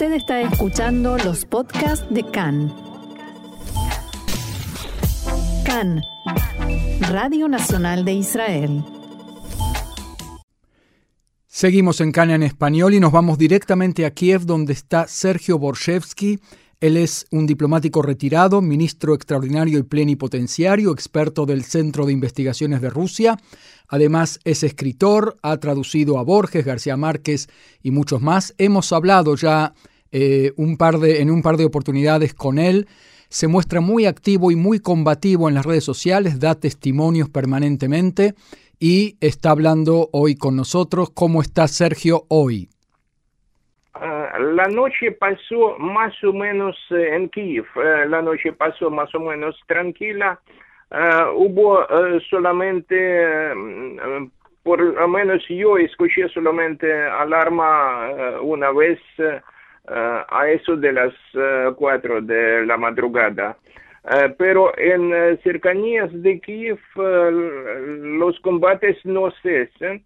Usted está escuchando los podcasts de CAN. CAN, Radio Nacional de Israel. Seguimos en CAN en español y nos vamos directamente a Kiev donde está Sergio Borshevsky. Él es un diplomático retirado, ministro extraordinario y plenipotenciario, experto del Centro de Investigaciones de Rusia. Además es escritor, ha traducido a Borges, García Márquez y muchos más. Hemos hablado ya eh, en un par de oportunidades con él. Se muestra muy activo y muy combativo en las redes sociales, da testimonios permanentemente y está hablando hoy con nosotros. ¿Cómo está Sergio hoy? Ah, la noche pasó más o menos eh, en Kiev, eh, la noche pasó más o menos tranquila. Ah, hubo eh, solamente, por lo menos yo escuché solamente alarma una vez a eso de las cuatro de la madrugada. pero en cercanías de Kiev los combates no cesan.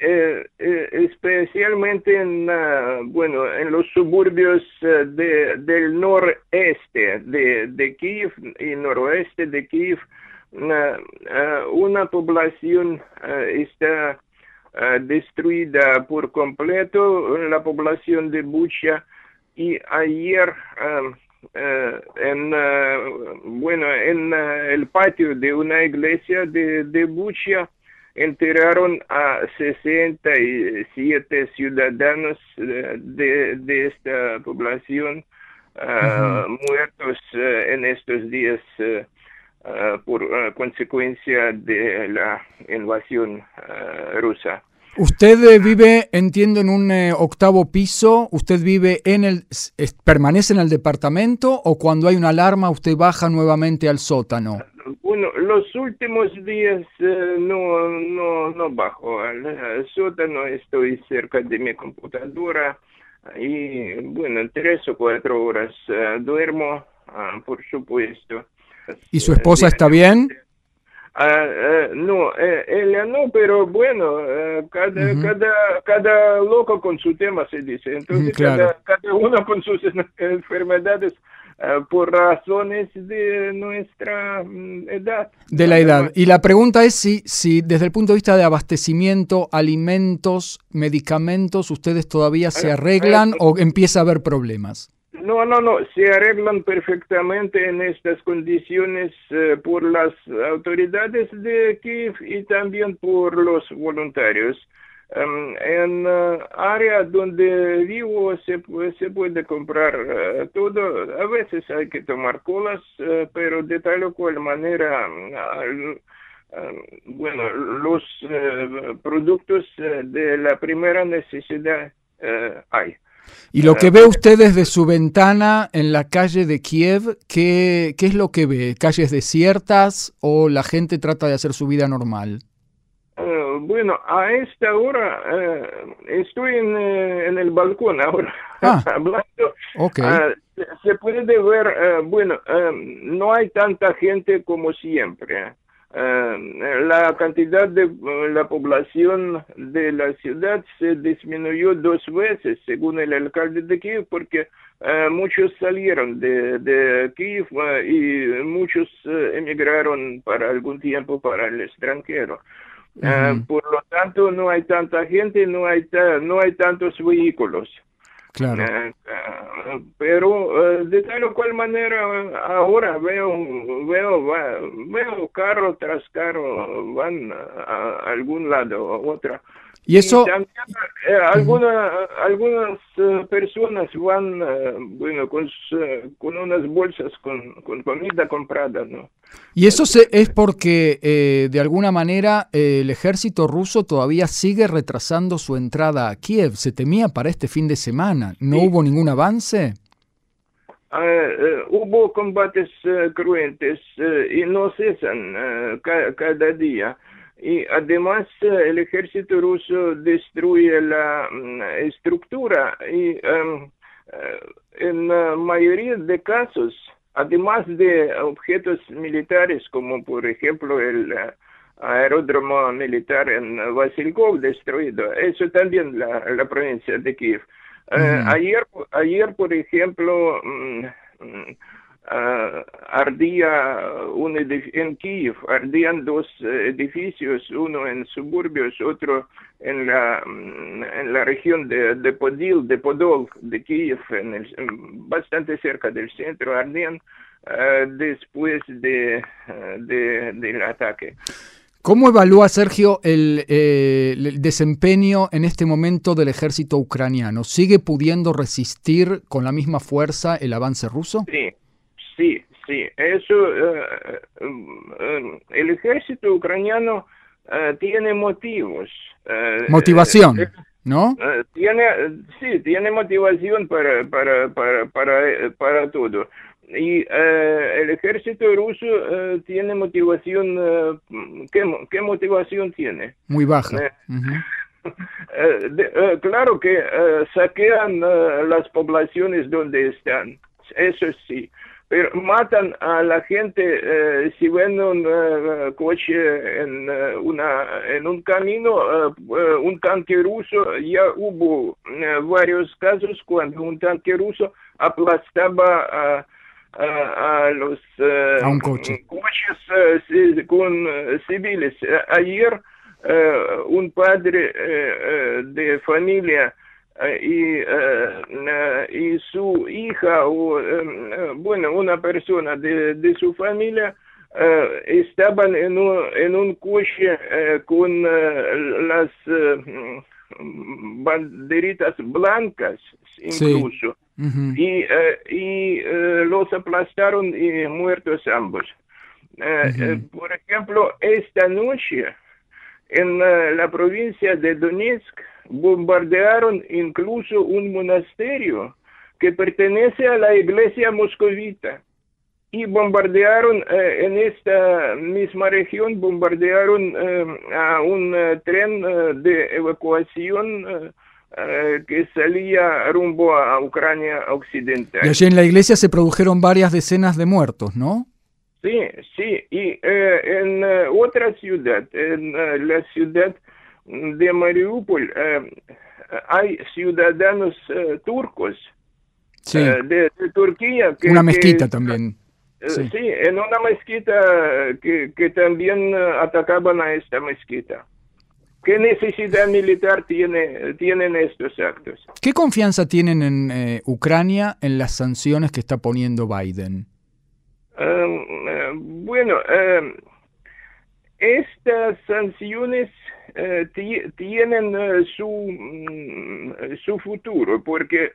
Eh, eh, especialmente en, uh, bueno, en los suburbios uh, de, del noreste de, Kiev y noroeste de Kiev, una población está destruida por completo, la población de Bucha, y ayer en, bueno, en el patio de una iglesia de Bucha, enterraron a 67 ciudadanos eh, de, de esta población uh, muertos uh, en estos días uh, por consecuencia de la invasión rusa. Usted vive, entiendo, en un octavo piso. ¿Usted vive en el, permanece en el departamento o cuando hay una alarma usted baja nuevamente al sótano? Bueno, los últimos días eh, no, no, no bajo al sótano, estoy cerca de mi computadora y bueno, tres o cuatro horas eh, duermo, ah, por supuesto. ¿Y su esposa está bien? Ah, eh, no, ella no, pero bueno, cada, cada, cada loco con su tema se dice. Entonces, cada, cada uno con sus enfermedades eh, por razones de nuestra mm, edad. De la edad. Y la pregunta es si, si desde el punto de vista de abastecimiento, alimentos, medicamentos, ustedes todavía se eh, arreglan o empieza a haber problemas. No, no, no, se arreglan perfectamente en estas condiciones eh, por las autoridades de Kiev y también por los voluntarios. Em, en uh, área donde vivo se, se puede comprar uh, todo. A veces hay que tomar colas, uh, pero de tal o cual manera, bueno, los productos de la primera necesidad hay. Y lo que ve usted desde su ventana en la calle de Kiev, ¿qué, ¿qué es lo que ve? ¿Calles desiertas o la gente trata de hacer su vida normal? Bueno, a esta hora eh, estoy en, eh, en, el balcón ahora ah, hablando. Okay. Ah, se puede ver, eh, bueno, no hay tanta gente como siempre. la cantidad de la población de la ciudad se disminuyó dos veces, según el alcalde de Kiev, porque muchos salieron de, de Kiev y muchos emigraron para algún tiempo para el extranjero. Ah, por lo tanto, no hay tanta gente, no hay, no hay tantos vehículos. Claro. Ah, ah, pero de tal o cual manera ahora veo veo veo carro tras carro van a, algún lado o otra y eso... también, eh, algunas eh, personas van, eh, bueno, con, con unas bolsas con, con, comida comprada, ¿no? Y eso se, es porque, de alguna manera, el ejército ruso todavía sigue retrasando su entrada a Kiev. Se temía para este fin de semana. ¿No hubo ningún avance? hubo combates cruentes y no cesan cada día y además el ejército ruso destruye la mm, estructura y eh, en la mayoría de casos, además de objetos militares como por ejemplo el eh, aeródromo militar en Vasilkov destruido, eso también la, la provincia de Kiev. ayer, ayer, por ejemplo, mm, mm, ardía un en Kiev, ardían dos edificios, uno en suburbios, otro en la, mm, en la región de, de Podil, de Podol, de Kiev, en el, bastante cerca del centro, ardían después de, de, del ataque. ¿Cómo evalúa Sergio el, eh, el, desempeño en este momento del ejército ucraniano? ¿Sigue pudiendo resistir con la misma fuerza el avance ruso? Sí, sí, sí. Eso, uh, uh, el ejército ucraniano uh, tiene motivos. Motivación, ¿no? tiene, sí, tiene motivación para, para, para, para, para todo. Y eh, el ejército ruso eh, tiene motivación, eh, ¿qué, ¿qué, motivación tiene? Muy baja. De, claro que saquean las poblaciones donde están, eso sí, pero matan a la gente si ven un coche en, una, en un camino, un tanque ruso, ya hubo varios casos cuando un tanque ruso aplastaba a a, los a un coche. coches con civiles. Ayer un padre de familia y, y su hija o bueno una persona de, de su familia estaban en un, en un coche con las banderitas blancas incluso. Y, eh, y eh, los aplastaron y muertos ambos. Eh, por ejemplo, esta noche en la provincia de Donetsk bombardearon incluso un monasterio que pertenece a la iglesia moscovita y bombardearon en esta misma región, bombardearon a un tren de evacuación eh, que salía rumbo a Ucrania occidental. Allí en la iglesia se produjeron varias decenas de muertos, ¿no? Sí, sí, y eh, en eh, otra ciudad, en la ciudad de Mariupol, hay ciudadanos turcos de, Turquía. Que, una mezquita también. Sí. en una mezquita que, que también atacaban a esta mezquita. ¿Qué necesidad militar tiene, tienen estos actos? ¿Qué confianza tienen en eh, Ucrania en las sanciones que está poniendo Biden? Um, uh, bueno, um, estas sanciones uh, tienen uh, su, mm, su futuro porque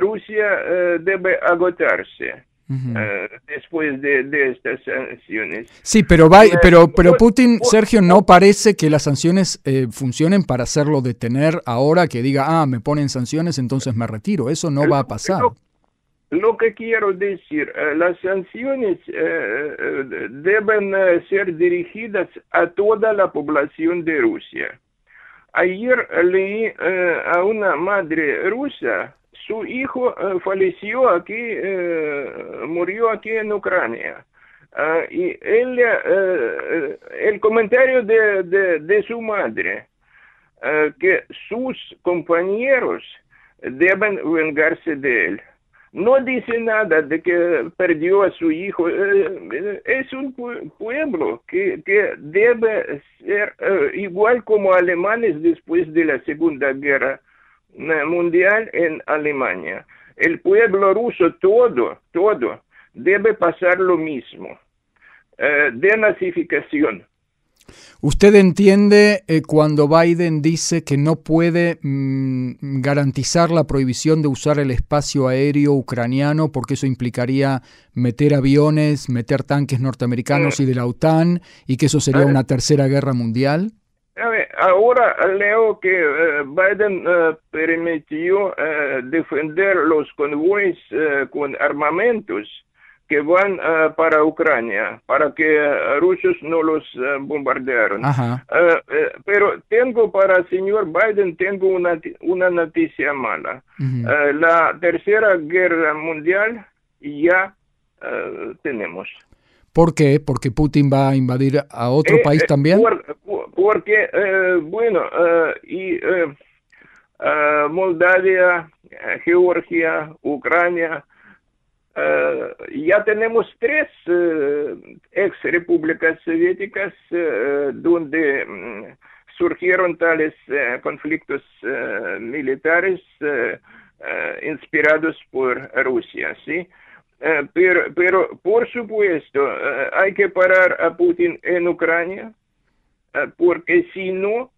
Rusia debe agotarse. Eh, después de, estas sanciones. Sí, pero, va, eh, pero, pero Putin, Sergio, no parece que las sanciones eh, funcionen para hacerlo detener ahora, que diga, ah, me ponen sanciones, entonces me retiro. Eso no va a pasar. Lo, que quiero decir, las sanciones deben ser dirigidas a toda la población de Rusia. Ayer leí a una madre rusa su hijo eh, falleció aquí, eh, murió aquí en Ucrania. Ah, y él, eh, el comentario de, su madre, que sus compañeros deben vengarse de él. No dice nada de que perdió a su hijo. es un pueblo que, debe ser igual como alemanes después de la Segunda Guerra mundial en Alemania. El pueblo ruso, todo, todo, debe pasar lo mismo. Eh, denazificación. ¿Usted entiende eh, cuando Biden dice que no puede mm, garantizar la prohibición de usar el espacio aéreo ucraniano porque eso implicaría meter aviones, meter tanques norteamericanos y de la OTAN y que eso sería una tercera guerra mundial? ahora leo que eh, Biden eh, permitió defender los convoys con armamentos que van para Ucrania, para que rusos no los bombardearon. pero tengo para el señor Biden, tengo una, una noticia mala. la tercera guerra mundial ya tenemos. ¿Por qué? ¿Porque Putin va a invadir a otro país también? porque, eh, bueno, eh, y Moldavia, Georgia, Ucrania. Ya tenemos tres ex repúblicas soviéticas donde surgieron tales conflictos militares inspirados por Rusia, ¿sí? pero, pero, por supuesto, hay que parar a Putin en Ucrania, porque si no,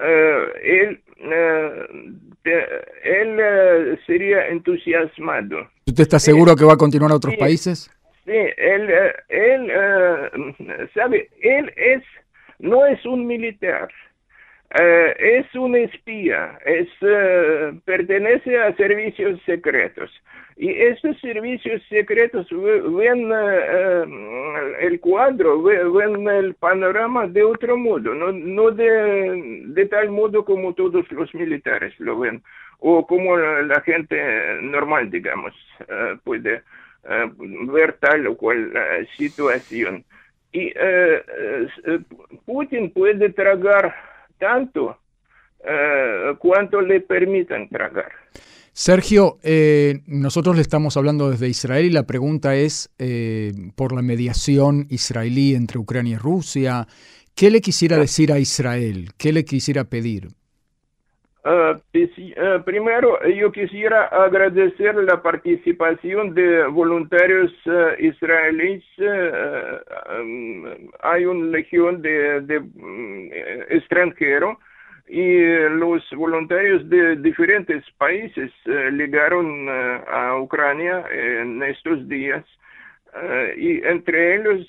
él, él sería entusiasmado. ¿Usted está seguro que va a continuar a otros países? Sí, él, él sabe, él es, no es un militar, es un espía, es, pertenece a servicios secretos. Y estos servicios secretos ven eh, el cuadro, ven el panorama de otro modo, no, no de, de, tal modo como todos los militares lo ven, o como la, gente normal, digamos, eh, puede eh, ver tal o cual situación. Y Putin puede tragar tanto cuanto le permitan tragar. Sergio, eh, nosotros le estamos hablando desde Israel y la pregunta es eh, por la mediación israelí entre Ucrania y Rusia. ¿Qué le quisiera decir a Israel? ¿Qué le quisiera pedir? Primero, yo quisiera agradecer la participación de voluntarios israelíes. hay una legión de, de extranjeros y los voluntarios de diferentes países llegaron a Ucrania en estos días y entre ellos,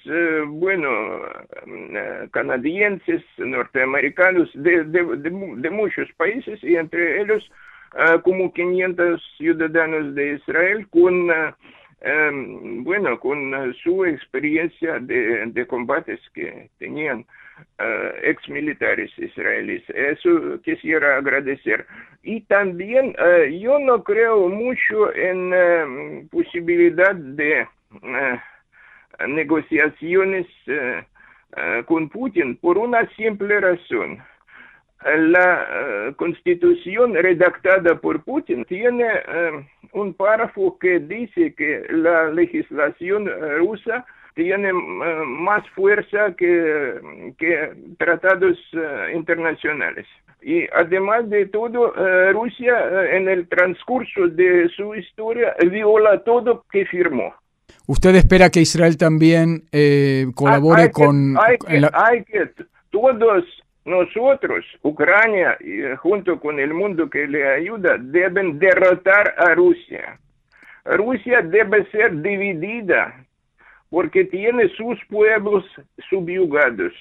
bueno, canadienses, norteamericanos de, de, muchos países y entre ellos como 500 ciudadanos de Israel con, em, bueno, con su experiencia de, de combates que tenían. Ex militares israelíes. Eso quisiera agradecer. Y también uh, yo no creo mucho en uh, posibilidad de negociaciones con Putin por una simple razón. La constitución redactada por Putin tiene un párrafo que dice que la legislación rusa tiene eh, más fuerza que, que tratados eh, internacionales. Y además de todo, eh, Rusia en el transcurso de su historia viola todo que firmó. ¿Usted espera que Israel también colabore con... hay, que, hay que todos nosotros, Ucrania, y junto con el mundo que le ayuda, deben derrotar a Rusia. Rusia debe ser dividida porque tiene sus pueblos subyugados,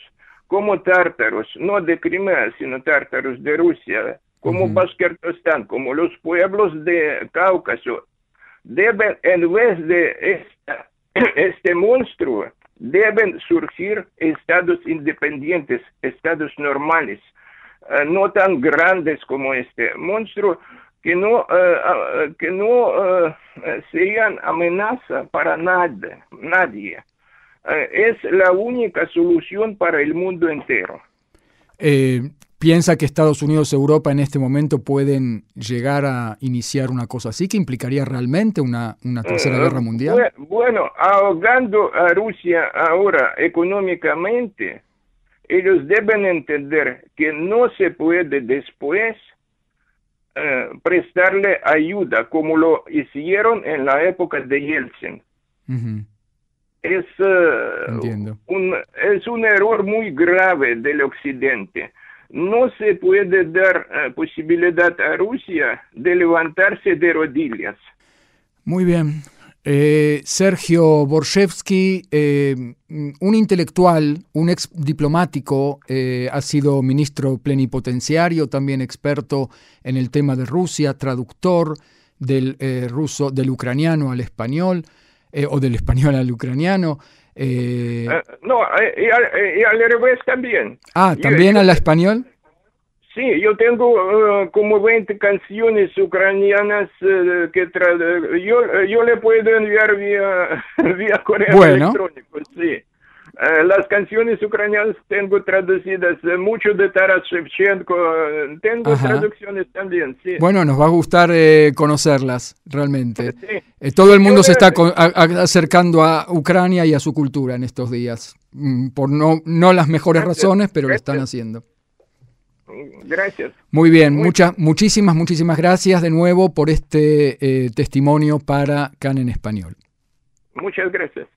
como tártaros, no de Crimea, sino tártaros de Rusia, como uh como los pueblos de Cáucaso. Deben, en vez de este monstruo, deben surgir estados independientes, estados normales, eh, no tan grandes como este monstruo, que no, uh, que no uh, sean amenaza para nadie. nadie. es la única solución para el mundo entero. ¿Piensa que Estados Unidos y Europa en este momento pueden llegar a iniciar una cosa así que implicaría realmente una, una tercera guerra mundial? Bueno, ahogando a Rusia ahora económicamente, ellos deben entender que no se puede después eh, prestarle ayuda como lo hicieron en la época de Yeltsin. es, eh, un, es un error muy grave del occidente. No se puede dar eh, posibilidad a Rusia de levantarse de rodillas. Muy bien. Eh, Sergio Borshevsky, eh, un intelectual, un ex diplomático, eh, ha sido ministro plenipotenciario, también experto en el tema de Rusia, traductor del ruso, del ucraniano al español, o del español al ucraniano. No, y al, revés también. Ah, ¿también al español? Sí, yo tengo uh, como 20 canciones ucranianas uh, que yo, yo le puedo enviar vía, vía correo electrónico, sí. Eh, las canciones ucranianas tengo traducidas, eh, mucho de Taras Shevchenko, eh, tengo Ajá. traducciones también, sí. Bueno, nos va a gustar eh, conocerlas, realmente. Sí. Eh, todo el mundo Yo se está a- acercando a Ucrania y a su cultura en estos días, Mm, por no, no las mejores Gracias, razones, pero lo gracias. están haciendo. Gracias. Muy bien, Muy- muchas, muchísimas, muchísimas gracias de nuevo por este eh, testimonio para CAN en español. Muchas gracias.